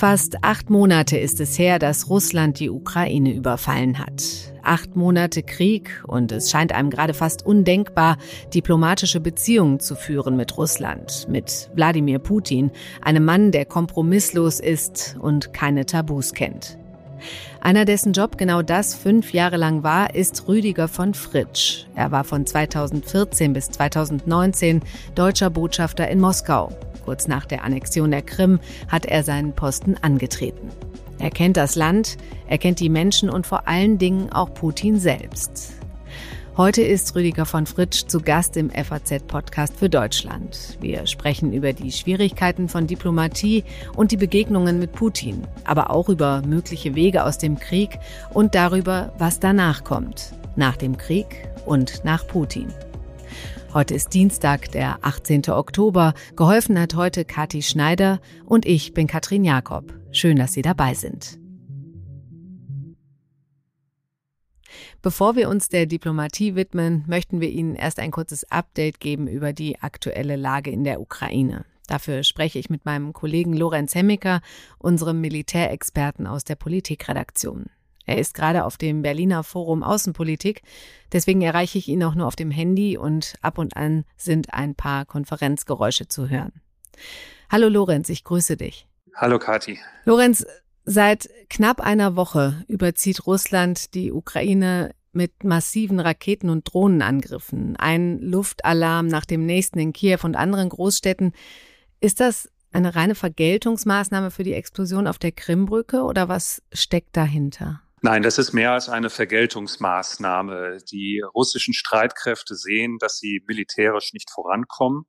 Fast acht Monate ist es her, dass Russland die Ukraine überfallen hat. Acht Monate Krieg und es scheint einem gerade fast undenkbar, diplomatische Beziehungen zu führen mit Russland, mit Wladimir Putin, einem Mann, der kompromisslos ist und keine Tabus kennt. Einer, dessen Job genau das fünf Jahre lang war, ist Rüdiger von Fritsch. Er war von 2014 bis 2019 deutscher Botschafter in Moskau. Kurz nach der Annexion der Krim hat er seinen Posten angetreten. Er kennt das Land, er kennt die Menschen und vor allen Dingen auch Putin selbst. Heute ist Rüdiger von Fritsch zu Gast im FAZ-Podcast für Deutschland. Wir sprechen über die Schwierigkeiten von Diplomatie und die Begegnungen mit Putin, aber auch über mögliche Wege aus dem Krieg und darüber, was danach kommt. Nach dem Krieg und nach Putin. Heute ist Dienstag, der 18. Oktober. Geholfen hat heute Kathi Schneider und ich bin Katrin Jakob. Schön, dass Sie dabei sind. Bevor wir uns der Diplomatie widmen, möchten wir Ihnen erst ein kurzes Update geben über die aktuelle Lage in der Ukraine. Dafür spreche ich mit meinem Kollegen Lorenz Hemmiker, unserem Militärexperten aus der Politikredaktion. Er ist gerade auf dem Berliner Forum Außenpolitik. Deswegen erreiche ich ihn auch nur auf dem Handy und ab und an sind ein paar Konferenzgeräusche zu hören. Hallo Lorenz, ich grüße dich. Hallo Kati. Lorenz, seit knapp einer Woche überzieht Russland die Ukraine mit massiven Raketen- und Drohnenangriffen. Ein Luftalarm nach dem nächsten in Kiew und anderen Großstädten. Ist das eine reine Vergeltungsmaßnahme für die Explosion auf der Krimbrücke oder was steckt dahinter? Nein, das ist mehr als eine Vergeltungsmaßnahme. Die russischen Streitkräfte sehen, dass sie militärisch nicht vorankommen.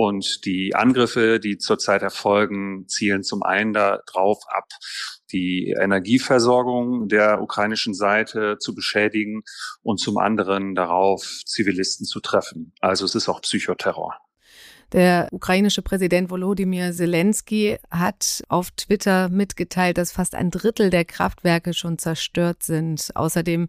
Und die Angriffe, die zurzeit erfolgen, zielen zum einen darauf ab, die Energieversorgung der ukrainischen Seite zu beschädigen und zum anderen darauf, Zivilisten zu treffen. Also es ist auch Psychoterror. Der ukrainische Präsident Volodymyr Zelensky hat auf Twitter mitgeteilt, dass fast ein Drittel der Kraftwerke schon zerstört sind. Außerdem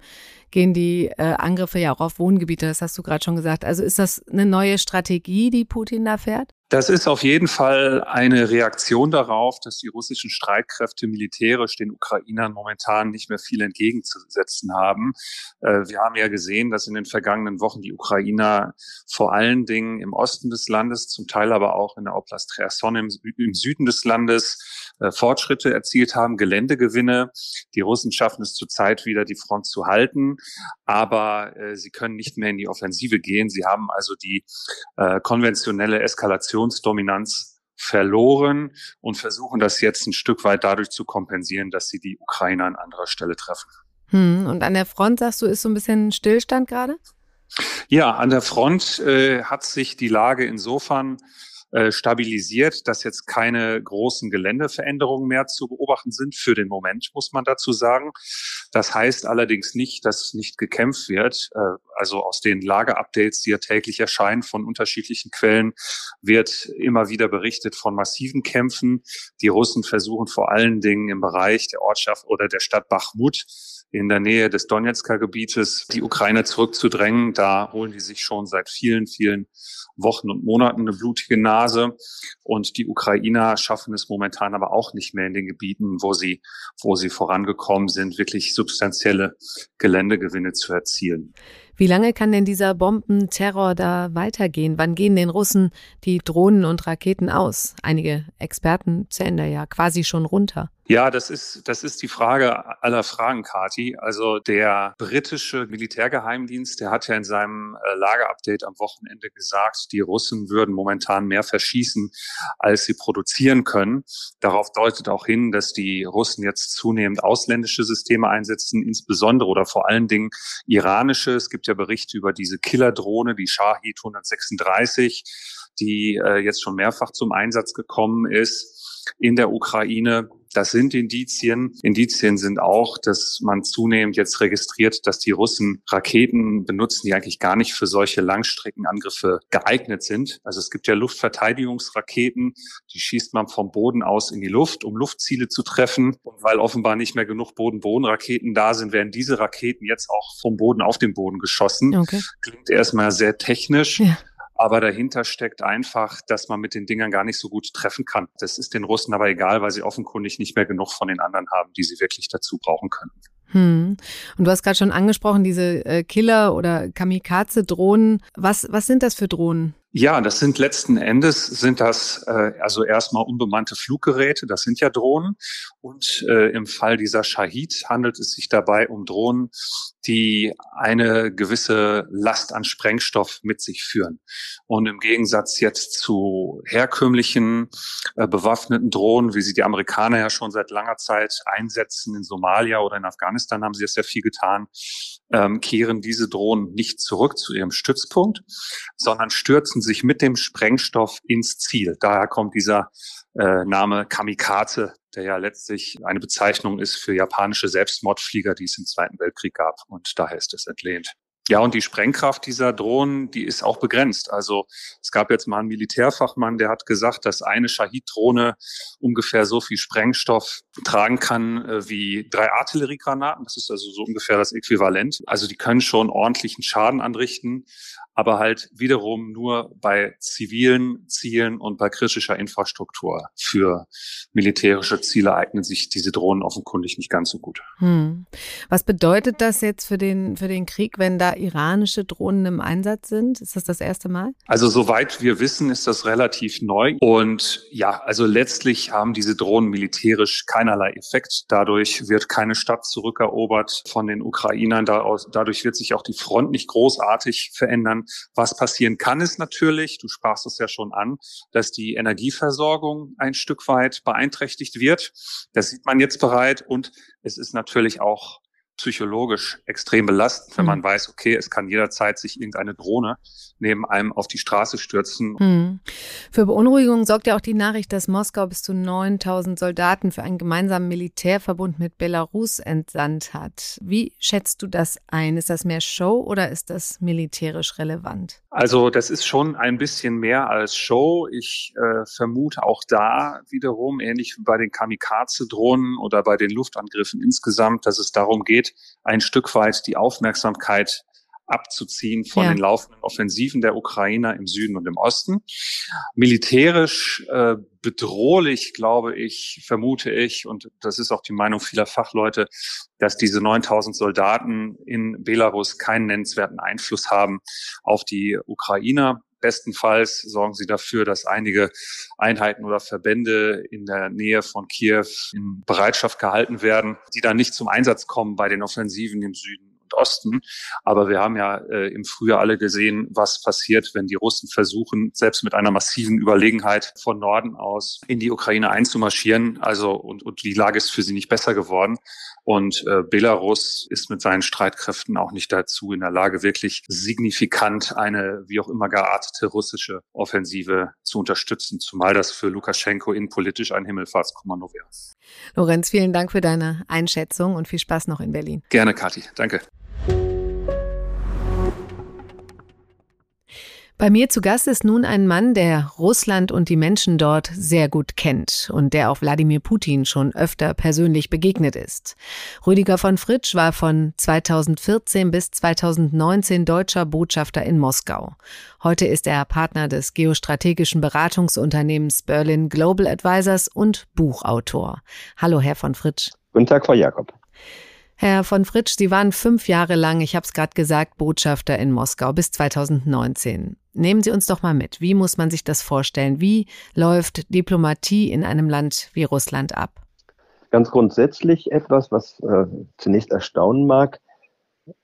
gehen die äh, Angriffe ja auch auf Wohngebiete, das hast du gerade schon gesagt. Also ist das eine neue Strategie, die Putin da fährt? Das ist auf jeden Fall eine Reaktion darauf, dass die russischen Streitkräfte militärisch den Ukrainern momentan nicht mehr viel entgegenzusetzen haben. Äh, wir haben ja gesehen, dass in den vergangenen Wochen die Ukrainer vor allen Dingen im Osten des Landes, zum Teil aber auch in der Oblast Cherson im, Süden des Landes äh, Fortschritte erzielt haben, Geländegewinne. Die Russen schaffen es zurzeit wieder, die Front zu halten, aber äh, sie können nicht mehr in die Offensive gehen. Sie haben also die konventionelle Eskalation Informationsdominanz verloren und versuchen das jetzt ein Stück weit dadurch zu kompensieren, dass sie die Ukrainer an anderer Stelle treffen. Hm, und an der Front, sagst du, ist so ein bisschen Stillstand gerade? Ja, an der Front äh, hat sich die Lage insofern äh, stabilisiert, dass jetzt keine großen Geländeveränderungen mehr zu beobachten sind. Für den Moment muss man dazu sagen. Das heißt allerdings nicht, dass nicht gekämpft wird. Äh, also aus den Lageupdates, die ja täglich erscheinen von unterschiedlichen Quellen, wird immer wieder berichtet von massiven Kämpfen. Die Russen versuchen vor allen Dingen im Bereich der Ortschaft oder der Stadt Bachmut in der Nähe des Donetsker Gebietes die Ukraine zurückzudrängen. Da holen die sich schon seit vielen, vielen Wochen und Monaten eine blutige Nase. Und die Ukrainer schaffen es momentan aber auch nicht mehr in den Gebieten, wo sie, wo sie vorangekommen sind, wirklich substanzielle Geländegewinne zu erzielen. Wie lange kann denn dieser Bombenterror da weitergehen? Wann gehen den Russen die Drohnen und Raketen aus? Einige Experten zählen da ja quasi schon runter. Ja, das ist, das ist die Frage aller Fragen, Kati. Also der britische Militärgeheimdienst, der hat ja in seinem äh, Lagerupdate am Wochenende gesagt, die Russen würden momentan mehr verschießen, als sie produzieren können. Darauf deutet auch hin, dass die Russen jetzt zunehmend ausländische Systeme einsetzen, insbesondere oder vor allen Dingen iranische. Es gibt ja Berichte über diese Killerdrohne, die Shahid 136, die äh, jetzt schon mehrfach zum Einsatz gekommen ist in der Ukraine. Das sind Indizien. Indizien sind auch, dass man zunehmend jetzt registriert, dass die Russen Raketen benutzen, die eigentlich gar nicht für solche Langstreckenangriffe geeignet sind. Also es gibt ja Luftverteidigungsraketen, die schießt man vom Boden aus in die Luft, um Luftziele zu treffen. Und weil offenbar nicht mehr genug Boden-Boden-Raketen da sind, werden diese Raketen jetzt auch vom Boden auf den Boden geschossen. Okay. Klingt erstmal sehr technisch. Ja. Aber dahinter steckt einfach, dass man mit den Dingern gar nicht so gut treffen kann. Das ist den Russen aber egal, weil sie offenkundig nicht mehr genug von den anderen haben, die sie wirklich dazu brauchen können. Hm. Und du hast gerade schon angesprochen, diese äh, Killer- oder Kamikaze-Drohnen. Was, was sind das für Drohnen? Ja, das sind letzten Endes sind das äh, also erstmal unbemannte Fluggeräte, das sind ja Drohnen. Und äh, im Fall dieser Shahid handelt es sich dabei um Drohnen, die eine gewisse Last an Sprengstoff mit sich führen. Und im Gegensatz jetzt zu herkömmlichen äh, bewaffneten Drohnen, wie sie die Amerikaner ja schon seit langer Zeit einsetzen in Somalia oder in Afghanistan, haben sie es sehr viel getan, ähm, kehren diese Drohnen nicht zurück zu ihrem Stützpunkt, sondern stürzen sich mit dem Sprengstoff ins Ziel. Daher kommt dieser äh, Name Kamikaze, der ja letztlich eine Bezeichnung ist für japanische Selbstmordflieger, die es im Zweiten Weltkrieg gab. Und daher ist es entlehnt. Ja, und die Sprengkraft dieser Drohnen, die ist auch begrenzt. Also es gab jetzt mal einen Militärfachmann, der hat gesagt, dass eine Shahid-Drohne ungefähr so viel Sprengstoff tragen kann äh, wie drei Artilleriegranaten. Das ist also so ungefähr das Äquivalent. Also die können schon ordentlichen Schaden anrichten aber halt wiederum nur bei zivilen Zielen und bei kritischer Infrastruktur. Für militärische Ziele eignen sich diese Drohnen offenkundig nicht ganz so gut. Hm. Was bedeutet das jetzt für den, für den Krieg, wenn da iranische Drohnen im Einsatz sind? Ist das das erste Mal? Also soweit wir wissen, ist das relativ neu. Und ja, also letztlich haben diese Drohnen militärisch keinerlei Effekt. Dadurch wird keine Stadt zurückerobert von den Ukrainern. Dadurch wird sich auch die Front nicht großartig verändern. Was passieren kann, ist natürlich, du sprachst es ja schon an, dass die Energieversorgung ein Stück weit beeinträchtigt wird. Das sieht man jetzt bereit und es ist natürlich auch psychologisch extrem belastend, wenn man mhm. weiß, okay, es kann jederzeit sich irgendeine Drohne neben einem auf die Straße stürzen. Mhm. Für Beunruhigung sorgt ja auch die Nachricht, dass Moskau bis zu 9000 Soldaten für einen gemeinsamen Militärverbund mit Belarus entsandt hat. Wie schätzt du das ein? Ist das mehr Show oder ist das militärisch relevant? Also das ist schon ein bisschen mehr als Show. Ich äh, vermute auch da wiederum, ähnlich wie bei den Kamikaze-Drohnen oder bei den Luftangriffen insgesamt, dass es darum geht, ein Stück weit die Aufmerksamkeit abzuziehen von ja. den laufenden Offensiven der Ukrainer im Süden und im Osten. Militärisch äh, bedrohlich, glaube ich, vermute ich, und das ist auch die Meinung vieler Fachleute, dass diese 9000 Soldaten in Belarus keinen nennenswerten Einfluss haben auf die Ukrainer. Bestenfalls sorgen sie dafür, dass einige Einheiten oder Verbände in der Nähe von Kiew in Bereitschaft gehalten werden, die dann nicht zum Einsatz kommen bei den Offensiven im Süden und Osten. Aber wir haben ja äh, im Frühjahr alle gesehen, was passiert, wenn die Russen versuchen, selbst mit einer massiven Überlegenheit von Norden aus in die Ukraine einzumarschieren. Also und, und die Lage ist für sie nicht besser geworden. Und äh, Belarus ist mit seinen Streitkräften auch nicht dazu in der Lage, wirklich signifikant eine wie auch immer geartete russische Offensive zu unterstützen, zumal das für Lukaschenko innenpolitisch ein Himmelfahrtskommando wäre. Lorenz, vielen Dank für deine Einschätzung und viel Spaß noch in Berlin. Gerne, Kathi. Danke. Bei mir zu Gast ist nun ein Mann, der Russland und die Menschen dort sehr gut kennt und der auch Wladimir Putin schon öfter persönlich begegnet ist. Rüdiger von Fritsch war von 2014 bis 2019 deutscher Botschafter in Moskau. Heute ist er Partner des geostrategischen Beratungsunternehmens Berlin Global Advisors und Buchautor. Hallo, Herr von Fritsch. Guten Tag, Frau Jakob. Herr von Fritsch, Sie waren fünf Jahre lang, ich habe es gerade gesagt, Botschafter in Moskau bis 2019. Nehmen Sie uns doch mal mit. Wie muss man sich das vorstellen? Wie läuft Diplomatie in einem Land wie Russland ab? Ganz grundsätzlich etwas, was äh, zunächst erstaunen mag.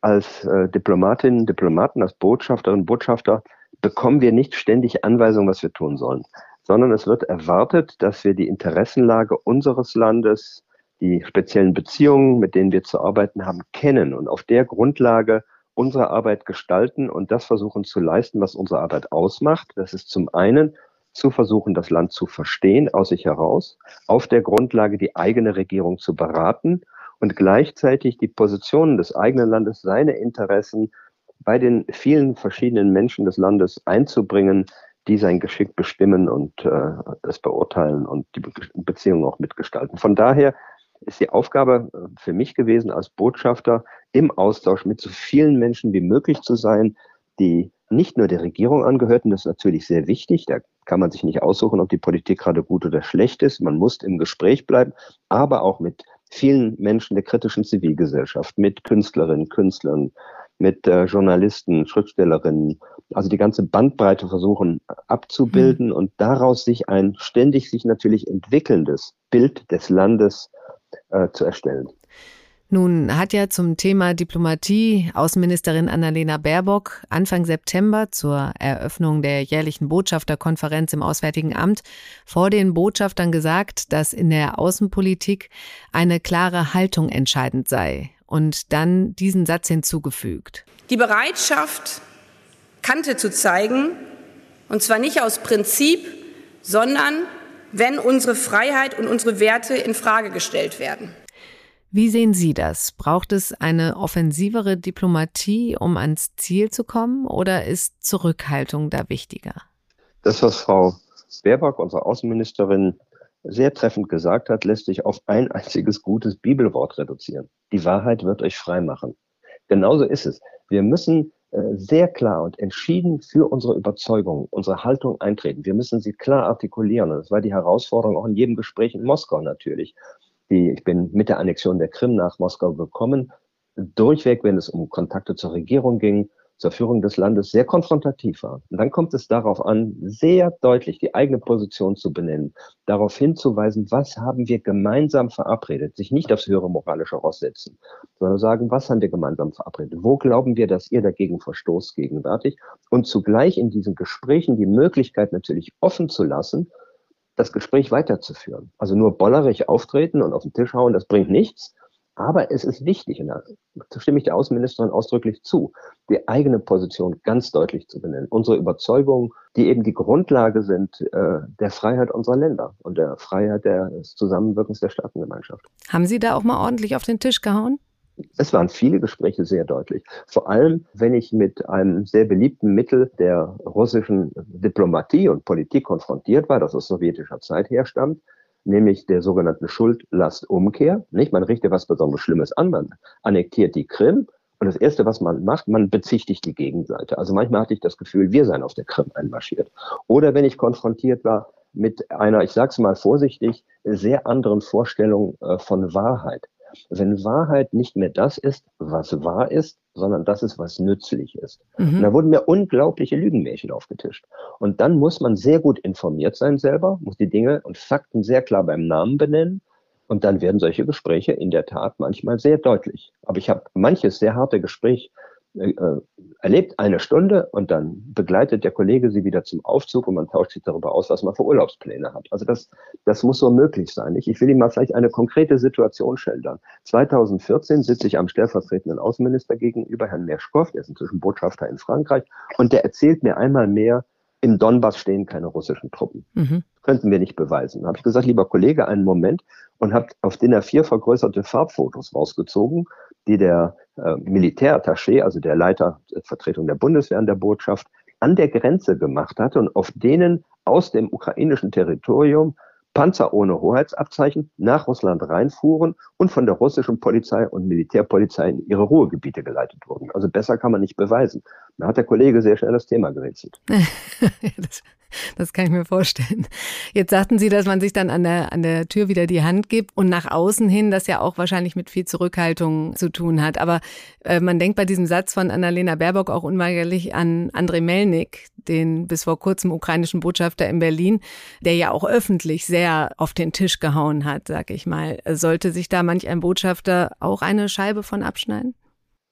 Als äh, Diplomatinnen, Diplomaten, als Botschafterinnen und Botschafter bekommen wir nicht ständig Anweisungen, was wir tun sollen, sondern es wird erwartet, dass wir die Interessenlage unseres Landes, die speziellen Beziehungen, mit denen wir zu arbeiten haben, kennen und auf der Grundlage unsere Arbeit gestalten und das versuchen zu leisten, was unsere Arbeit ausmacht. Das ist zum einen zu versuchen, das Land zu verstehen aus sich heraus, auf der Grundlage die eigene Regierung zu beraten und gleichzeitig die Positionen des eigenen Landes, seine Interessen bei den vielen verschiedenen Menschen des Landes einzubringen, die sein Geschick bestimmen und äh, es beurteilen und die Be Beziehungen auch mitgestalten. Von daher ist die Aufgabe äh, für mich gewesen, als Botschafter im Austausch mit so vielen Menschen wie möglich zu sein, die nicht nur der Regierung angehörten, das ist natürlich sehr wichtig, da kann man sich nicht aussuchen, ob die Politik gerade gut oder schlecht ist, man muss im Gespräch bleiben, aber auch mit vielen Menschen der kritischen Zivilgesellschaft, mit Künstlerinnen, Künstlern, mit äh, Journalisten, Schriftstellerinnen, also die ganze Bandbreite versuchen abzubilden mhm. und daraus sich ein ständig sich natürlich entwickelndes Bild des Landes äh, zu erstellen. Nun hat ja zum Thema Diplomatie Außenministerin Annalena Baerbock Anfang September zur Eröffnung der jährlichen Botschafterkonferenz im Auswärtigen Amt vor den Botschaftern gesagt, dass in der Außenpolitik eine klare Haltung entscheidend sei und dann diesen Satz hinzugefügt. Die Bereitschaft, Kante zu zeigen, und zwar nicht aus Prinzip, sondern wenn unsere Freiheit und unsere Werte in Frage gestellt werden. Wie sehen Sie das? Braucht es eine offensivere Diplomatie, um ans Ziel zu kommen, oder ist Zurückhaltung da wichtiger? Das, was Frau Baerbock, unsere Außenministerin, sehr treffend gesagt hat, lässt sich auf ein einziges gutes Bibelwort reduzieren. Die Wahrheit wird euch frei machen. Genauso ist es. Wir müssen sehr klar und entschieden für unsere Überzeugung, unsere Haltung eintreten. Wir müssen sie klar artikulieren. Und das war die Herausforderung auch in jedem Gespräch in Moskau natürlich die, ich bin mit der Annexion der Krim nach Moskau gekommen, durchweg, wenn es um Kontakte zur Regierung ging, zur Führung des Landes, sehr konfrontativ war. Und dann kommt es darauf an, sehr deutlich die eigene Position zu benennen, darauf hinzuweisen, was haben wir gemeinsam verabredet, sich nicht aufs höhere moralische Ross setzen, sondern sagen, was haben wir gemeinsam verabredet, wo glauben wir, dass ihr dagegen verstoßt gegenwärtig und zugleich in diesen Gesprächen die Möglichkeit natürlich offen zu lassen, das Gespräch weiterzuführen. Also nur bollerig auftreten und auf den Tisch hauen, das bringt nichts. Aber es ist wichtig, und da stimme ich der Außenministerin ausdrücklich zu, die eigene Position ganz deutlich zu benennen. Unsere Überzeugungen, die eben die Grundlage sind äh, der Freiheit unserer Länder und der Freiheit des Zusammenwirkens der Staatengemeinschaft. Haben Sie da auch mal ordentlich auf den Tisch gehauen? Es waren viele Gespräche sehr deutlich. Vor allem, wenn ich mit einem sehr beliebten Mittel der russischen Diplomatie und Politik konfrontiert war, das aus sowjetischer Zeit herstammt, nämlich der sogenannten Schuldlastumkehr. Nicht, man richtet was besonders Schlimmes an, man annektiert die Krim und das Erste, was man macht, man bezichtigt die Gegenseite. Also manchmal hatte ich das Gefühl, wir seien auf der Krim einmarschiert. Oder wenn ich konfrontiert war mit einer, ich sage es mal vorsichtig, sehr anderen Vorstellung äh, von Wahrheit wenn Wahrheit nicht mehr das ist, was wahr ist, sondern das ist, was nützlich ist. Mhm. Und da wurden mir unglaubliche Lügenmärchen aufgetischt. Und dann muss man sehr gut informiert sein selber, muss die Dinge und Fakten sehr klar beim Namen benennen. Und dann werden solche Gespräche in der Tat manchmal sehr deutlich. Aber ich habe manches sehr harte Gespräch äh, erlebt eine Stunde und dann begleitet der Kollege sie wieder zum Aufzug und man tauscht sich darüber aus, was man für Urlaubspläne hat. Also das, das muss so möglich sein. Ich, ich will Ihnen mal vielleicht eine konkrete Situation schildern. 2014 sitze ich am stellvertretenden Außenminister gegenüber, Herrn Merschkow, der ist inzwischen Botschafter in Frankreich, und der erzählt mir einmal mehr, im Donbass stehen keine russischen Truppen. Mhm. Könnten wir nicht beweisen. Da habe ich gesagt, lieber Kollege, einen Moment und habe auf DIN A4 vergrößerte Farbfotos rausgezogen, die der äh, Militärattaché, also der Leiter der Vertretung der Bundeswehr an der Botschaft, an der Grenze gemacht hatte und auf denen aus dem ukrainischen Territorium Panzer ohne Hoheitsabzeichen nach Russland reinfuhren und von der russischen Polizei und Militärpolizei in ihre Ruhegebiete geleitet wurden. Also besser kann man nicht beweisen. Da hat der Kollege sehr schnell das Thema gewechselt. das das kann ich mir vorstellen. Jetzt sagten Sie, dass man sich dann an der, an der Tür wieder die Hand gibt und nach außen hin das ja auch wahrscheinlich mit viel Zurückhaltung zu tun hat. Aber äh, man denkt bei diesem Satz von Annalena Baerbock auch unweigerlich an Andrei Melnik, den bis vor kurzem ukrainischen Botschafter in Berlin, der ja auch öffentlich sehr auf den Tisch gehauen hat, sag ich mal. Sollte sich da manch ein Botschafter auch eine Scheibe von abschneiden?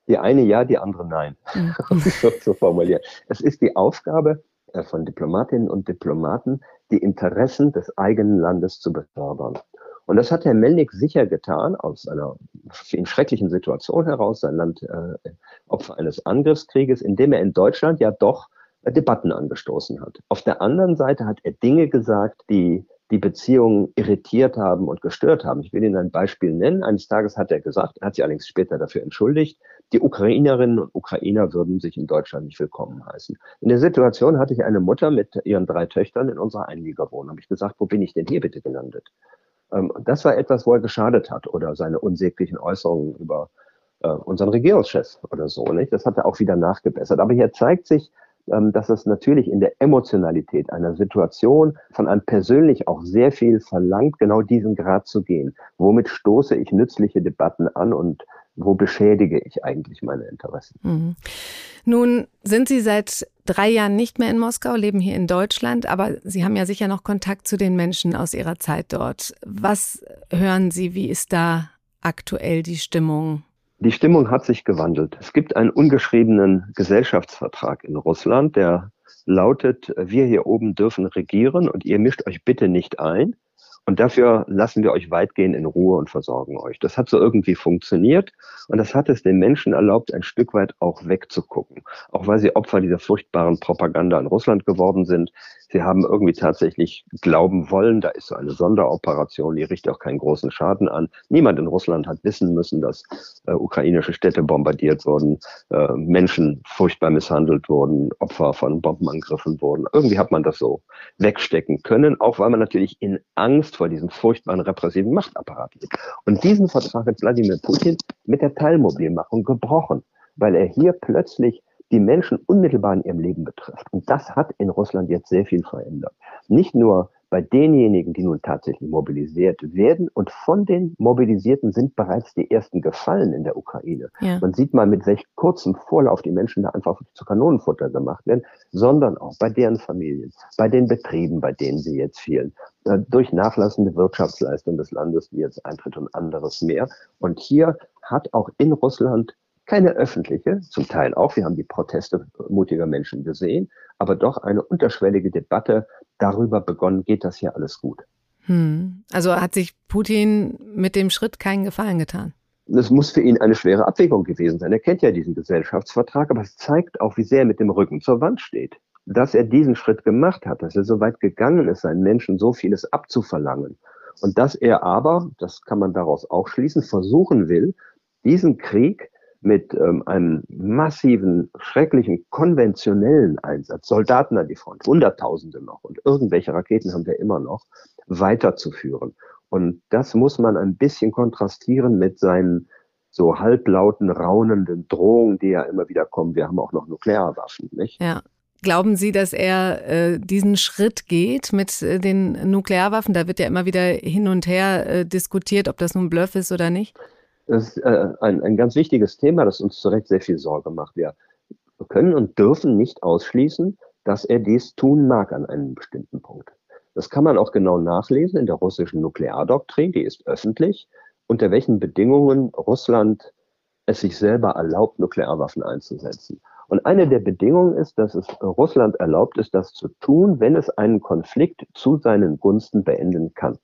Die eine ja, die andere nein. So, so formulieren. Es ist die Aufgabe von Diplomatinnen und Diplomaten, die Interessen des eigenen Landes zu befördern. Und das hat Herr Melnik sicher getan, aus einer schrecklichen Situation heraus, sein Land äh, Opfer eines Angriffskrieges, indem er in Deutschland ja doch äh, Debatten angestoßen hat. Auf der anderen Seite hat er Dinge gesagt, die die Beziehungen irritiert haben und gestört haben. Ich will Ihnen ein Beispiel nennen. Eines Tages hat er gesagt, er hat sich allerdings später dafür entschuldigt, die Ukrainerinnen und Ukrainer würden sich in Deutschland nicht willkommen heißen. In der Situation hatte ich eine Mutter mit ihren drei Töchtern in unserer Einliegerwohnung. Habe ich gesagt, wo bin ich denn hier bitte gelandet? Ähm, das war etwas, wo er geschadet hat oder seine unsäglichen Äußerungen über äh, unseren Regierungschef oder so. Nicht? Das hat er auch wieder nachgebessert. Aber hier zeigt sich, dass es natürlich in der Emotionalität einer Situation von einem persönlich auch sehr viel verlangt, genau diesen Grad zu gehen. Womit stoße ich nützliche Debatten an und wo beschädige ich eigentlich meine Interessen? Mhm. Nun sind Sie seit drei Jahren nicht mehr in Moskau, leben hier in Deutschland, aber Sie haben ja sicher noch Kontakt zu den Menschen aus Ihrer Zeit dort. Was hören Sie? Wie ist da aktuell die Stimmung? Die Stimmung hat sich gewandelt. Es gibt einen ungeschriebenen Gesellschaftsvertrag in Russland, der lautet, wir hier oben dürfen regieren und ihr mischt euch bitte nicht ein. Und dafür lassen wir euch weitgehend in Ruhe und versorgen euch. Das hat so irgendwie funktioniert und das hat es den Menschen erlaubt, ein Stück weit auch wegzugucken. Auch weil sie Opfer dieser furchtbaren Propaganda in Russland geworden sind. Sie haben irgendwie tatsächlich glauben wollen, da ist so eine Sonderoperation, die richtet auch keinen großen Schaden an. Niemand in Russland hat wissen müssen, dass äh, ukrainische Städte bombardiert wurden, äh, Menschen furchtbar misshandelt wurden, Opfer von Bombenangriffen wurden. Irgendwie hat man das so wegstecken können, auch weil man natürlich in Angst Angst vor diesem furchtbaren repressiven Machtapparat liegt. Und diesen Vertrag hat Wladimir Putin mit der Teilmobilmachung gebrochen, weil er hier plötzlich die Menschen unmittelbar in ihrem Leben betrifft. Und das hat in Russland jetzt sehr viel verändert. Nicht nur bei denjenigen, die nun tatsächlich mobilisiert werden. Und von den Mobilisierten sind bereits die ersten gefallen in der Ukraine. Ja. Man sieht mal, mit welch kurzem Vorlauf die Menschen da einfach zu Kanonenfutter gemacht werden, sondern auch bei deren Familien, bei den Betrieben, bei denen sie jetzt fehlen, durch nachlassende Wirtschaftsleistung des Landes, wie jetzt Eintritt und anderes mehr. Und hier hat auch in Russland keine öffentliche, zum Teil auch, wir haben die Proteste mutiger Menschen gesehen, aber doch eine unterschwellige Debatte darüber begonnen, geht das hier alles gut. Hm. Also hat sich Putin mit dem Schritt keinen Gefallen getan? Es muss für ihn eine schwere Abwägung gewesen sein. Er kennt ja diesen Gesellschaftsvertrag, aber es zeigt auch, wie sehr er mit dem Rücken zur Wand steht. Dass er diesen Schritt gemacht hat, dass er so weit gegangen ist, seinen Menschen so vieles abzuverlangen. Und dass er aber, das kann man daraus auch schließen, versuchen will, diesen Krieg mit ähm, einem massiven, schrecklichen, konventionellen Einsatz, Soldaten an die Front, Hunderttausende noch und irgendwelche Raketen haben wir immer noch, weiterzuführen. Und das muss man ein bisschen kontrastieren mit seinen so halblauten, raunenden Drohungen, die ja immer wieder kommen. Wir haben auch noch Nuklearwaffen, nicht? Ja. Glauben Sie, dass er äh, diesen Schritt geht mit äh, den Nuklearwaffen? Da wird ja immer wieder hin und her äh, diskutiert, ob das nun Bluff ist oder nicht. Das ist äh, ein, ein ganz wichtiges Thema, das uns zu Recht sehr viel Sorge macht. Wir können und dürfen nicht ausschließen, dass er dies tun mag an einem bestimmten Punkt. Das kann man auch genau nachlesen in der russischen Nukleardoktrin, die ist öffentlich, unter welchen Bedingungen Russland es sich selber erlaubt, Nuklearwaffen einzusetzen. Und eine der Bedingungen ist, dass es Russland erlaubt ist, das zu tun, wenn es einen Konflikt zu seinen Gunsten beenden kann.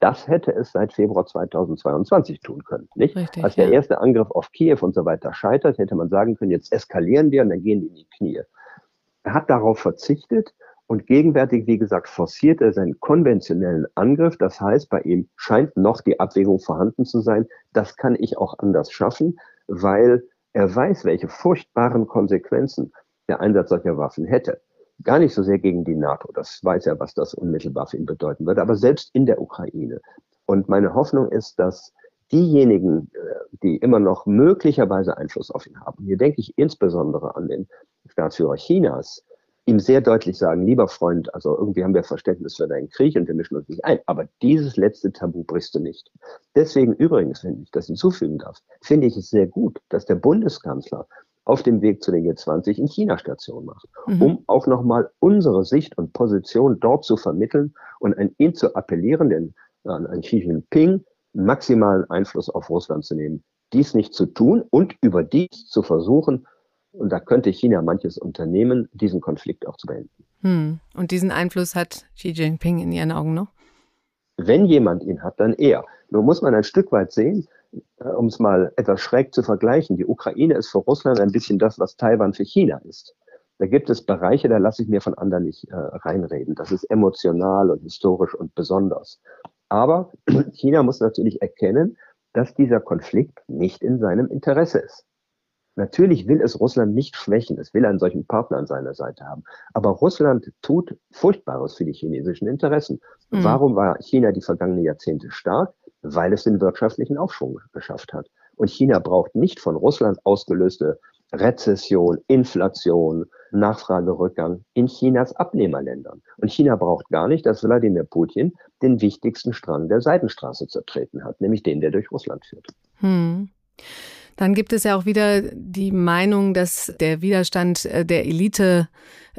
Das hätte es seit Februar 2022 tun können, nicht? Richtig, Als der ja. erste Angriff auf Kiew und so weiter scheitert, hätte man sagen können, jetzt eskalieren wir und dann gehen die in die Knie. Er hat darauf verzichtet und gegenwärtig, wie gesagt, forciert er seinen konventionellen Angriff. Das heißt, bei ihm scheint noch die Abwägung vorhanden zu sein. Das kann ich auch anders schaffen, weil er weiß, welche furchtbaren Konsequenzen der Einsatz solcher Waffen hätte gar nicht so sehr gegen die NATO. Das weiß er, was das unmittelbar für ihn bedeuten würde, aber selbst in der Ukraine. Und meine Hoffnung ist, dass diejenigen, äh, die immer noch möglicherweise Einfluss auf ihn haben, hier denke ich insbesondere an den Staatsführer Chinas, ihm sehr deutlich sagen, lieber Freund, also irgendwie haben wir Verständnis für deinen Krieg und wir mischen uns nicht ein, aber dieses letzte Tabu brichst du nicht. Deswegen übrigens, wenn ich das hinzufügen darf, finde ich es sehr gut, dass der Bundeskanzler auf dem Weg zu den G20 in China Station macht, mhm. um auch nochmal unsere Sicht und Position dort zu vermitteln und an ihn zu appellieren, denn an, an Xi Jinping maximalen Einfluss auf Russland zu nehmen, dies nicht zu tun und über dies zu versuchen, und da könnte China manches unternehmen, diesen Konflikt auch zu beenden. Hm. Und diesen Einfluss hat Xi Jinping in Ihren Augen noch? Wenn jemand ihn hat, dann er. Nur muss man ein Stück weit sehen, äh, um es mal etwas schräg zu vergleichen, die Ukraine ist für Russland ein bisschen das, was Taiwan für China ist. Da gibt es Bereiche, da lasse ich mir von anderen nicht äh, reinreden. Das ist emotional und historisch und besonders. Aber China muss natürlich erkennen, dass dieser Konflikt nicht in seinem Interesse ist. Natürlich will es Russland nicht schwächen, es will einen solchen Partner an seiner Seite haben. Aber Russland tut Furchtbares für die chinesischen Interessen. Mhm. Warum war China die vergangenen Jahrzehnte stark? Weil es den wirtschaftlichen Aufschwung geschafft hat. Und China braucht nicht von Russland ausgelöste Rezession, Inflation, Nachfragerückgang in Chinas Abnehmerländern. Und China braucht gar nicht, dass Wladimir Putin den wichtigsten Strang der Seidenstraße zertreten hat, nämlich den, der durch Russland führt. Hm. Dann gibt es ja auch wieder die Meinung, dass der Widerstand äh, der Elite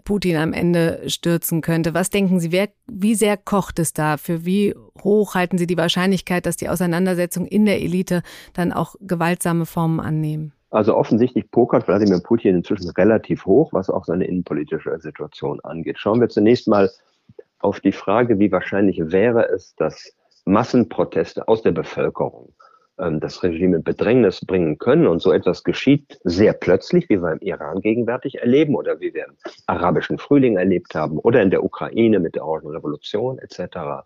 Putin am Ende stürzen könnte. Was denken Sie, wer, wie sehr kocht es da? Für wie hoch halten Sie die Wahrscheinlichkeit, dass die Auseinandersetzungen in der Elite dann auch gewaltsame Formen annehmen? Also offensichtlich pokert Wladimir Putin inzwischen relativ hoch, was auch seine innenpolitische Situation angeht. Schauen wir zunächst mal auf die Frage, wie wahrscheinlich wäre es, dass Massenproteste aus der Bevölkerung das Regime in Bedrängnis bringen können. Und so etwas geschieht sehr plötzlich, wie wir im Iran gegenwärtig erleben oder wie wir im arabischen Frühling erlebt haben oder in der Ukraine mit der Orangen Revolution etc.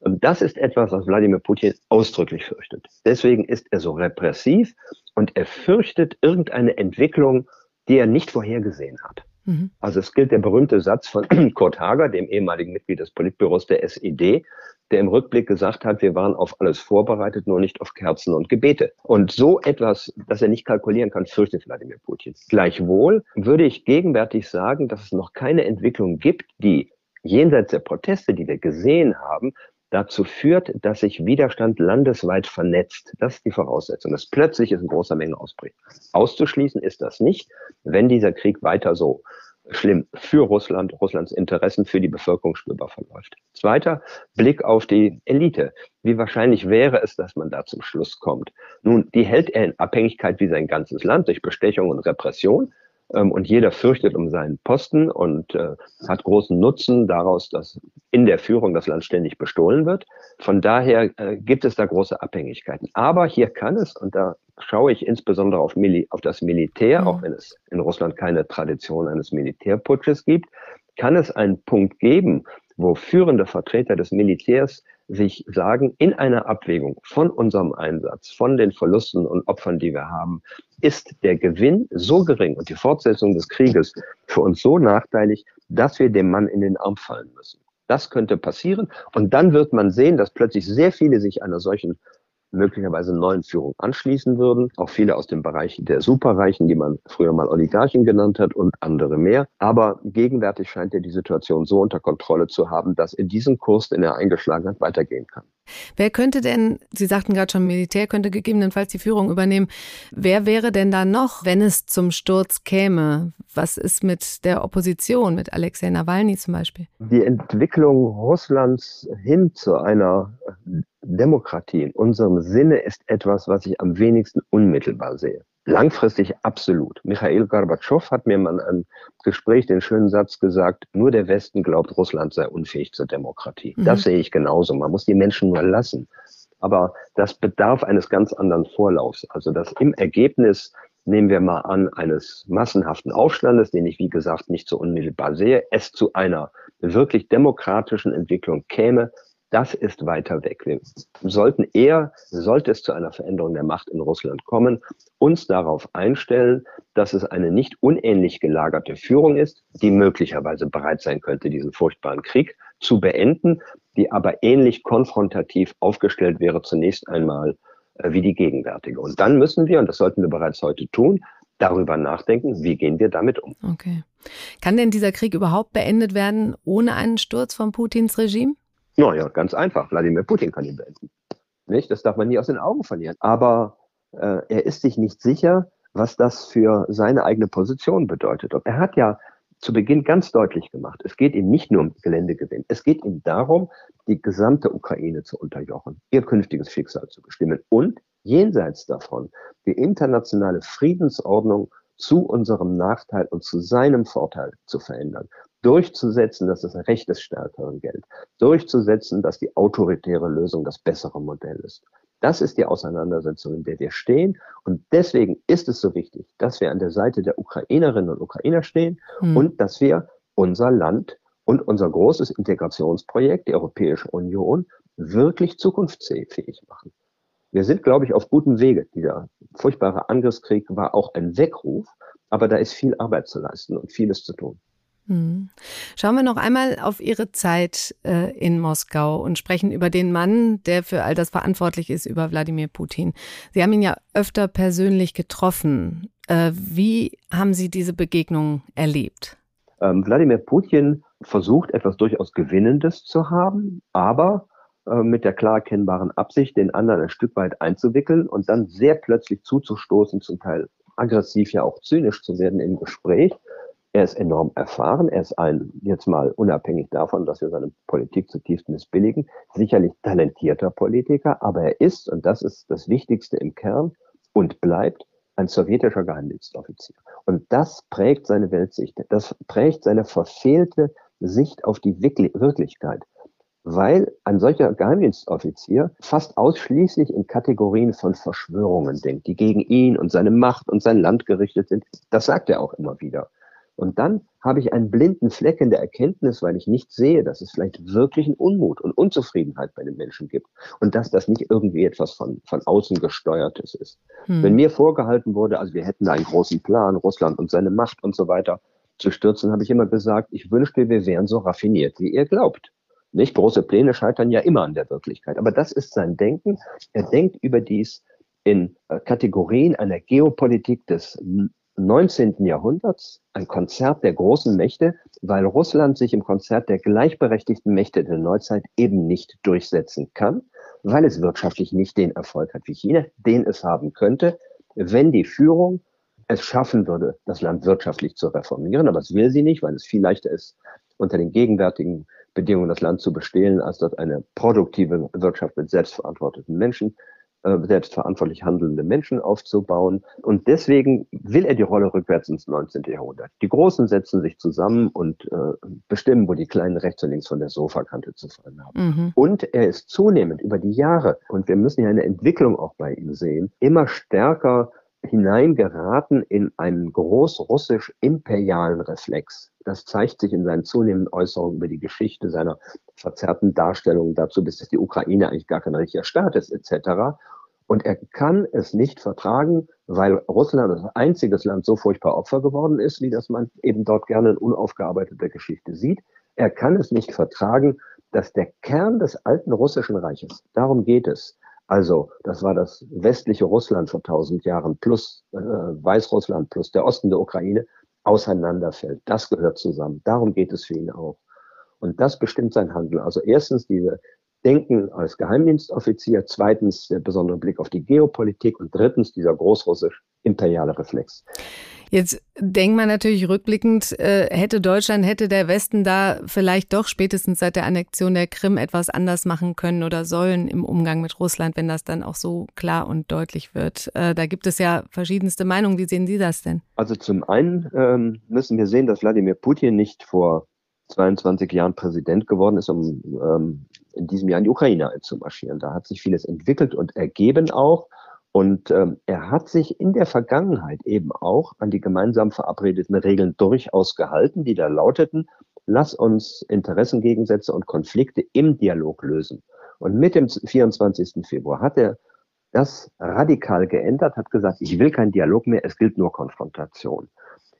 Und das ist etwas, was Wladimir Putin ausdrücklich fürchtet. Deswegen ist er so repressiv und er fürchtet irgendeine Entwicklung, die er nicht vorhergesehen hat. Mhm. Also es gilt der berühmte Satz von Kurt Hager, dem ehemaligen Mitglied des Politbüros der SED, der im Rückblick gesagt hat, wir waren auf alles vorbereitet, nur nicht auf Kerzen und Gebete. Und so etwas, das er nicht kalkulieren kann, fürchtet Wladimir Putin. Gleichwohl würde ich gegenwärtig sagen, dass es noch keine Entwicklung gibt, die jenseits der Proteste, die wir gesehen haben, dazu führt, dass sich Widerstand landesweit vernetzt. Das ist die Voraussetzung, dass plötzlich es in großer Menge ausbricht. Auszuschließen ist das nicht, wenn dieser Krieg weiter so schlimm für Russland, Russlands Interessen für die Bevölkerung spürbar verläuft. Zweiter Blick auf die Elite. Wie wahrscheinlich wäre es, dass man da zum Schluss kommt? Nun, die hält er in Abhängigkeit wie sein ganzes Land durch Bestechung und Repression. Ähm, und jeder fürchtet um seinen Posten und äh, hat großen Nutzen daraus, dass in der Führung das Land ständig bestohlen wird. Von daher äh, gibt es da große Abhängigkeiten. Aber hier kann es, und da schaue ich insbesondere auf, Mili auf das Militär, mhm. auch wenn es in Russland keine Tradition eines Militärputsches gibt, kann es einen Punkt geben, wo führende Vertreter des Militärs sich sagen, in einer Abwägung von unserem Einsatz, von den Verlusten und Opfern, die wir haben, ist der Gewinn so gering und die Fortsetzung des Krieges für uns so nachteilig, dass wir dem Mann in den Arm fallen müssen. Das könnte passieren. Und dann wird man sehen, dass plötzlich sehr viele sich einer solchen möglicherweise neuen Führung anschließen würden. Auch viele aus dem Bereich der Superreichen, die man früher mal Oligarchen genannt hat und andere mehr. Aber gegenwärtig scheint er die Situation so unter Kontrolle zu haben, dass in diesem Kurs, den er eingeschlagen hat, weitergehen kann. Wer könnte denn, Sie sagten gerade schon, Militär könnte gegebenenfalls die Führung übernehmen. Wer wäre denn da noch, wenn es zum Sturz käme? Was ist mit der Opposition, mit Alexei Nawalny zum Beispiel? Die Entwicklung Russlands hin zu einer Demokratie in unserem Sinne ist etwas, was ich am wenigsten unmittelbar sehe. Langfristig absolut. Michael Gorbatschow hat mir mal in einem Gespräch den schönen Satz gesagt, nur der Westen glaubt, Russland sei unfähig zur Demokratie. Mhm. Das sehe ich genauso. Man muss die Menschen nur lassen. Aber das bedarf eines ganz anderen Vorlaufs. Also dass im Ergebnis, nehmen wir mal an, eines massenhaften Aufstandes, den ich wie gesagt nicht so unmittelbar sehe, es zu einer wirklich demokratischen Entwicklung käme, das ist weiter weg. Wir sollten eher, sollte es zu einer Veränderung der Macht in Russland kommen, uns darauf einstellen, dass es eine nicht unähnlich gelagerte Führung ist, die möglicherweise bereit sein könnte, diesen furchtbaren Krieg zu beenden, die aber ähnlich konfrontativ aufgestellt wäre zunächst einmal äh, wie die gegenwärtige. Und dann müssen wir, und das sollten wir bereits heute tun, darüber nachdenken, wie gehen wir damit um. Okay. Kann denn dieser Krieg überhaupt beendet werden ohne einen Sturz von Putins Regime? Naja, ganz einfach. Wladimir Putin kann ihn beenden. Nicht? Das darf man nie aus den Augen verlieren. Aber äh, er ist sich nicht sicher, was das für seine eigene Position bedeutet. Und er hat ja zu Beginn ganz deutlich gemacht, es geht ihm nicht nur um Geländegewinn. Es geht ihm darum, die gesamte Ukraine zu unterjochen, ihr künftiges Schicksal zu bestimmen und jenseits davon die internationale Friedensordnung zu unserem Nachteil und zu seinem Vorteil zu verändern durchzusetzen, dass das Recht des Stärkeren gilt, durchzusetzen, dass die autoritäre Lösung das bessere Modell ist. Das ist die Auseinandersetzung, in der wir stehen. Und deswegen ist es so wichtig, dass wir an der Seite der Ukrainerinnen und Ukrainer stehen mhm. und dass wir unser Land und unser großes Integrationsprojekt, die Europäische Union, wirklich zukunftsfähig machen. Wir sind, glaube ich, auf gutem Wege. Dieser furchtbare Angriffskrieg war auch ein Weckruf, aber da ist viel Arbeit zu leisten und vieles zu tun. Hm. Schauen wir noch einmal auf Ihre Zeit äh, in Moskau und sprechen über den Mann, der für all das verantwortlich ist, über Wladimir Putin. Sie haben ihn ja öfter persönlich getroffen. Äh, wie haben Sie diese Begegnung erlebt? Ähm, Wladimir Putin versucht etwas durchaus Gewinnendes zu haben, aber äh, mit der klar erkennbaren Absicht, den anderen ein Stück weit einzuwickeln und dann sehr plötzlich zuzustoßen, zum Teil aggressiv, ja auch zynisch zu werden im Gespräch er ist enorm erfahren. Er ist ein, jetzt mal unabhängig davon, dass wir seine Politik zutiefst missbilligen, sicherlich talentierter Politiker, aber er ist, und das ist das Wichtigste im Kern, und bleibt ein sowjetischer Geheimdienstoffizier. Und das prägt seine Weltsicht. Das prägt seine verfehlte Sicht auf die Wirklichkeit. Weil ein solcher Geheimdienstoffizier fast ausschließlich in Kategorien von Verschwörungen denkt, die gegen ihn und seine Macht und sein Land gerichtet sind. Das sagt er auch immer wieder. Und dann habe ich einen blinden Fleck in der Erkenntnis, weil ich nicht sehe, dass es vielleicht wirklich einen Unmut und Unzufriedenheit bei den Menschen gibt und dass das nicht irgendwie etwas von, von außen gesteuertes ist. Hm. Wenn mir vorgehalten wurde, also wir hätten einen großen Plan, Russland und seine Macht und so weiter zu stürzen, habe ich immer gesagt, ich wünschte, wir wären so raffiniert, wie ihr glaubt. Nicht große Pläne scheitern ja immer an der Wirklichkeit, aber das ist sein Denken. Er denkt überdies in äh, Kategorien einer Geopolitik des 19. Jahrhunderts ein Konzert der großen Mächte, weil Russland sich im Konzert der gleichberechtigten Mächte der Neuzeit eben nicht durchsetzen kann, weil es wirtschaftlich nicht den Erfolg hat wie China, den es haben könnte, wenn die Führung es schaffen würde, das Land wirtschaftlich zu reformieren. Aber es will sie nicht, weil es viel leichter ist, unter den gegenwärtigen Bedingungen das Land zu bestehlen, als dort eine produktive Wirtschaft mit selbstverantworteten Menschen selbstverantwortlich handelnde Menschen aufzubauen. Und deswegen will er die Rolle rückwärts ins 19. Jahrhundert. Die Großen setzen sich zusammen und äh, bestimmen, wo die Kleinen rechts und links von der Sofakante zu fallen haben. Mhm. Und er ist zunehmend über die Jahre, und wir müssen ja eine Entwicklung auch bei ihm sehen, immer stärker hineingeraten in einen großrussisch-imperialen Reflex. Das zeigt sich in seinen zunehmenden Äußerungen über die Geschichte seiner verzerrten Darstellungen dazu, bis dass die Ukraine eigentlich gar kein richtiger Staat ist, etc. Und er kann es nicht vertragen, weil Russland als einziges Land so furchtbar Opfer geworden ist, wie das man eben dort gerne in unaufgearbeiteter Geschichte sieht. Er kann es nicht vertragen, dass der Kern des alten russischen Reiches, darum geht es, also das war das westliche Russland vor tausend Jahren plus äh, Weißrussland plus der Osten der Ukraine auseinanderfällt. Das gehört zusammen. Darum geht es für ihn auch. Und das bestimmt sein Handeln. Also erstens diese Denken als Geheimdienstoffizier, zweitens der besondere Blick auf die Geopolitik und drittens dieser großrussisch-imperiale Reflex. Jetzt denkt man natürlich rückblickend, äh, hätte Deutschland, hätte der Westen da vielleicht doch spätestens seit der Annexion der Krim etwas anders machen können oder sollen im Umgang mit Russland, wenn das dann auch so klar und deutlich wird. Äh, da gibt es ja verschiedenste Meinungen. Wie sehen Sie das denn? Also zum einen ähm, müssen wir sehen, dass Wladimir Putin nicht vor 22 Jahren Präsident geworden ist, um ähm, in diesem Jahr in die Ukraine einzumarschieren. Da hat sich vieles entwickelt und ergeben auch. Und ähm, er hat sich in der Vergangenheit eben auch an die gemeinsam verabredeten Regeln durchaus gehalten, die da lauteten, lass uns Interessengegensätze und Konflikte im Dialog lösen. Und mit dem 24. Februar hat er das radikal geändert, hat gesagt, ich will keinen Dialog mehr, es gilt nur Konfrontation.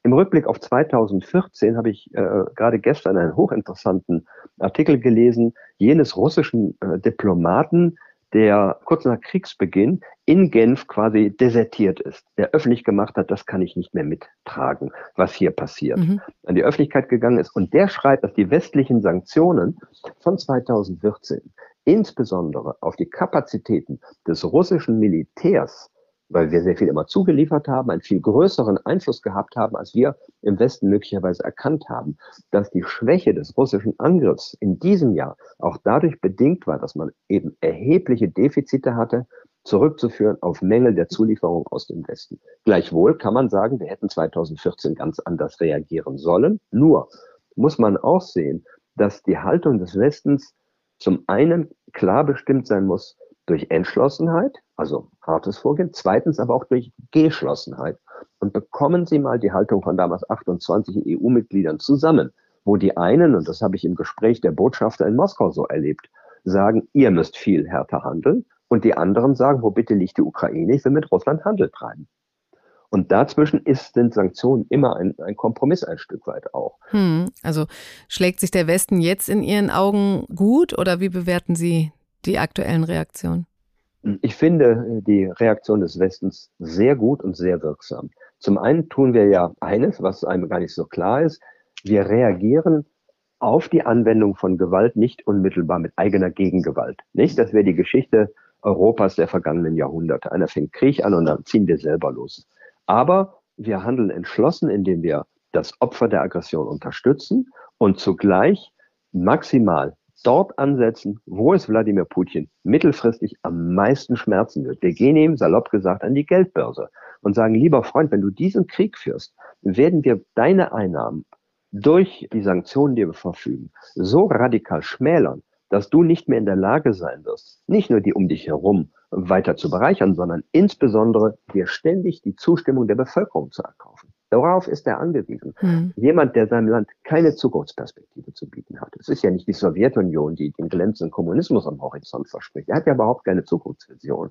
Im Rückblick auf 2014 habe ich äh, gerade gestern einen hochinteressanten Artikel gelesen, jenes russischen äh, Diplomaten, der kurz nach Kriegsbeginn in Genf quasi desertiert ist, der öffentlich gemacht hat, das kann ich nicht mehr mittragen, was hier passiert, mhm. an die Öffentlichkeit gegangen ist. Und der schreibt, dass die westlichen Sanktionen von 2014 insbesondere auf die Kapazitäten des russischen Militärs weil wir sehr viel immer zugeliefert haben, einen viel größeren Einfluss gehabt haben, als wir im Westen möglicherweise erkannt haben, dass die Schwäche des russischen Angriffs in diesem Jahr auch dadurch bedingt war, dass man eben erhebliche Defizite hatte, zurückzuführen auf Mängel der Zulieferung aus dem Westen. Gleichwohl kann man sagen, wir hätten 2014 ganz anders reagieren sollen. Nur muss man auch sehen, dass die Haltung des Westens zum einen klar bestimmt sein muss durch Entschlossenheit, also hartes Vorgehen, zweitens aber auch durch Geschlossenheit. Und bekommen Sie mal die Haltung von damals 28 EU-Mitgliedern zusammen, wo die einen, und das habe ich im Gespräch der Botschafter in Moskau so erlebt, sagen, ihr müsst viel härter handeln, und die anderen sagen, wo bitte liegt die Ukraine, ich will mit Russland Handel treiben. Und dazwischen ist, sind Sanktionen immer ein, ein Kompromiss ein Stück weit auch. Hm, also schlägt sich der Westen jetzt in Ihren Augen gut oder wie bewerten Sie die aktuellen Reaktionen? Ich finde die Reaktion des Westens sehr gut und sehr wirksam. Zum einen tun wir ja eines, was einem gar nicht so klar ist. Wir reagieren auf die Anwendung von Gewalt nicht unmittelbar mit eigener Gegengewalt. Nicht, das wäre die Geschichte Europas der vergangenen Jahrhunderte. Einer fängt Krieg an und dann ziehen wir selber los. Aber wir handeln entschlossen, indem wir das Opfer der Aggression unterstützen und zugleich maximal dort ansetzen, wo es Wladimir Putin mittelfristig am meisten schmerzen wird. Wir gehen ihm, salopp gesagt, an die Geldbörse und sagen, lieber Freund, wenn du diesen Krieg führst, werden wir deine Einnahmen durch die Sanktionen, die wir verfügen, so radikal schmälern, dass du nicht mehr in der Lage sein wirst, nicht nur die um dich herum weiter zu bereichern, sondern insbesondere dir ständig die Zustimmung der Bevölkerung zu erkaufen. Darauf ist er angewiesen. Hm. Jemand, der seinem Land keine Zukunftsperspektive zu bieten hat. Es ist ja nicht die Sowjetunion, die den glänzenden Kommunismus am Horizont verspricht. Er hat ja überhaupt keine Zukunftsvision.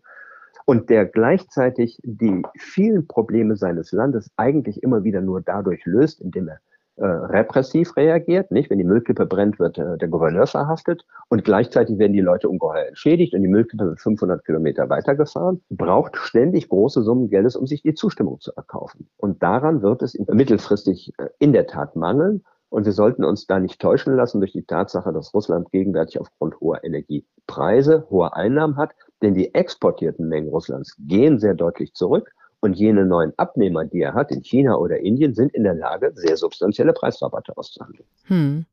Und der gleichzeitig die vielen Probleme seines Landes eigentlich immer wieder nur dadurch löst, indem er äh, repressiv reagiert, nicht? Wenn die Müllkippe brennt, wird äh, der Gouverneur verhaftet und gleichzeitig werden die Leute ungeheuer entschädigt und die Müllkippe wird 500 Kilometer weitergefahren, braucht ständig große Summen Geldes, um sich die Zustimmung zu erkaufen. Und daran wird es mittelfristig äh, in der Tat mangeln. Und wir sollten uns da nicht täuschen lassen durch die Tatsache, dass Russland gegenwärtig aufgrund hoher Energiepreise hohe Einnahmen hat. Denn die exportierten Mengen Russlands gehen sehr deutlich zurück. Und jene neuen Abnehmer, die er hat in China oder Indien, sind in der Lage, sehr substanzielle Preisrabatte auszuhandeln. Hm.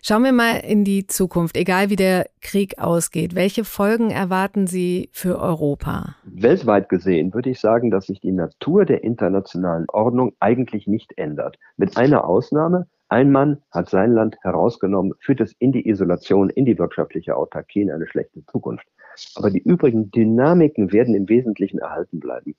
Schauen wir mal in die Zukunft, egal wie der Krieg ausgeht. Welche Folgen erwarten Sie für Europa? Weltweit gesehen würde ich sagen, dass sich die Natur der internationalen Ordnung eigentlich nicht ändert. Mit einer Ausnahme. Ein Mann hat sein Land herausgenommen, führt es in die Isolation, in die wirtschaftliche Autarkie, in eine schlechte Zukunft. Aber die übrigen Dynamiken werden im Wesentlichen erhalten bleiben.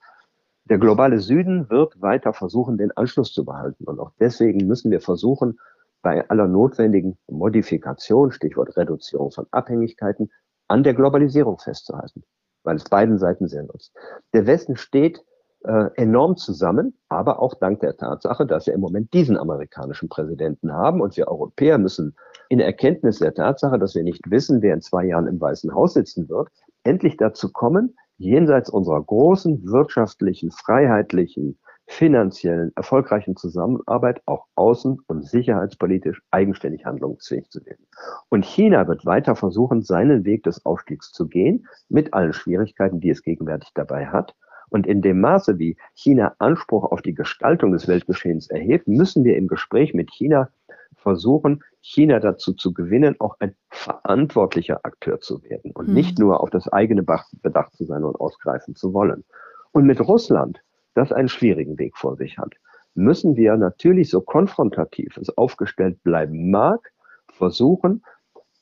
Der globale Süden wird weiter versuchen, den Anschluss zu behalten. Und auch deswegen müssen wir versuchen, bei aller notwendigen Modifikation, Stichwort Reduzierung von Abhängigkeiten, an der Globalisierung festzuhalten, weil es beiden Seiten sehr nutzt. Der Westen steht äh, enorm zusammen, aber auch dank der Tatsache, dass wir im Moment diesen amerikanischen Präsidenten haben und wir Europäer müssen in Erkenntnis der Tatsache, dass wir nicht wissen, wer in zwei Jahren im Weißen Haus sitzen wird, endlich dazu kommen, jenseits unserer großen wirtschaftlichen, freiheitlichen, finanziellen, erfolgreichen Zusammenarbeit auch außen- und sicherheitspolitisch eigenständig handlungsfähig zu werden. Und China wird weiter versuchen, seinen Weg des Aufstiegs zu gehen, mit allen Schwierigkeiten, die es gegenwärtig dabei hat. Und in dem Maße, wie China Anspruch auf die Gestaltung des Weltgeschehens erhebt, müssen wir im Gespräch mit China versuchen, China dazu zu gewinnen, auch ein verantwortlicher Akteur zu werden und mhm. nicht nur auf das eigene bedacht zu sein und ausgreifen zu wollen. Und mit Russland, das einen schwierigen Weg vor sich hat, müssen wir natürlich so konfrontativ es aufgestellt bleiben mag, versuchen,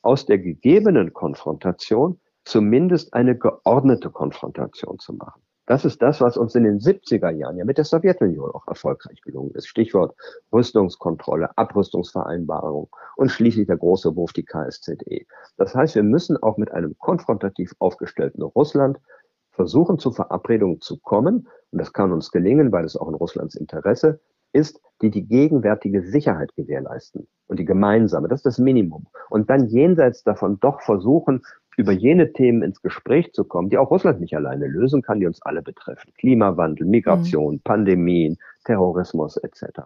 aus der gegebenen Konfrontation zumindest eine geordnete Konfrontation zu machen. Das ist das, was uns in den 70er Jahren ja mit der Sowjetunion auch erfolgreich gelungen ist. Stichwort Rüstungskontrolle, Abrüstungsvereinbarung und schließlich der große Wurf, die KSZE. Das heißt, wir müssen auch mit einem konfrontativ aufgestellten Russland versuchen, zu Verabredungen zu kommen. Und das kann uns gelingen, weil es auch in Russlands Interesse ist, die die gegenwärtige Sicherheit gewährleisten und die gemeinsame. Das ist das Minimum. Und dann jenseits davon doch versuchen, über jene Themen ins Gespräch zu kommen, die auch Russland nicht alleine lösen kann, die uns alle betreffen. Klimawandel, Migration, mhm. Pandemien, Terrorismus etc.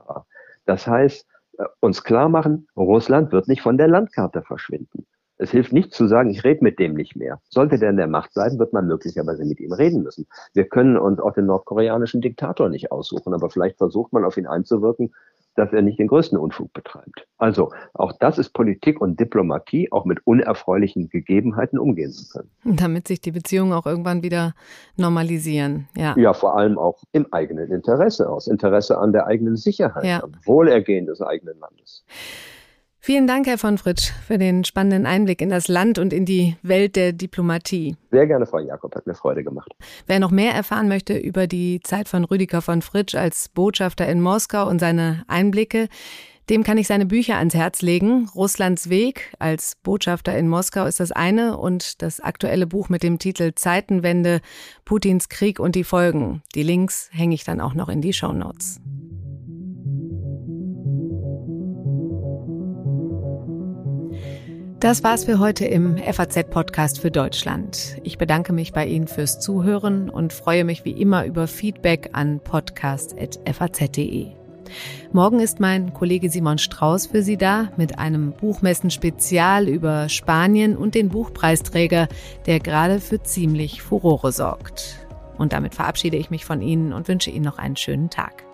Das heißt, äh, uns klar machen, Russland wird nicht von der Landkarte verschwinden. Es hilft nicht zu sagen, ich rede mit dem nicht mehr. Sollte der in der Macht bleiben, wird man möglicherweise mit ihm reden müssen. Wir können uns auch den nordkoreanischen Diktator nicht aussuchen, aber vielleicht versucht man auf ihn einzuwirken, dass er nicht den größten Unfug betreibt. Also auch das ist Politik und Diplomatie, auch mit unerfreulichen Gegebenheiten umgehen zu können. Damit sich die Beziehungen auch irgendwann wieder normalisieren. Ja, ja vor allem auch im eigenen Interesse, aus Interesse an der eigenen Sicherheit, ja. am Wohlergehen des eigenen Landes. Vielen Dank, Herr von Fritsch, für den spannenden Einblick in das Land und in die Welt der Diplomatie. Sehr gerne, Frau Jakob, hat mir Freude gemacht. Wer noch mehr erfahren möchte über die Zeit von Rüdiger von Fritsch als Botschafter in Moskau und seine Einblicke, Dem kann ich seine Bücher ans Herz legen. Russlands Weg als Botschafter in Moskau ist das eine und das aktuelle Buch mit dem Titel Zeitenwende, Putins Krieg und die Folgen. Die Links hänge ich dann auch noch in die Show Notes. Das war's für heute im FAZ-Podcast für Deutschland. Ich bedanke mich bei Ihnen fürs Zuhören und freue mich wie immer über Feedback an podcast.faz.de. Morgen ist mein Kollege Simon Strauß für Sie da mit einem Buchmessen-Spezial über Spanien und den Buchpreisträger, der gerade für ziemlich Furore sorgt. Und damit verabschiede ich mich von Ihnen und wünsche Ihnen noch einen schönen Tag.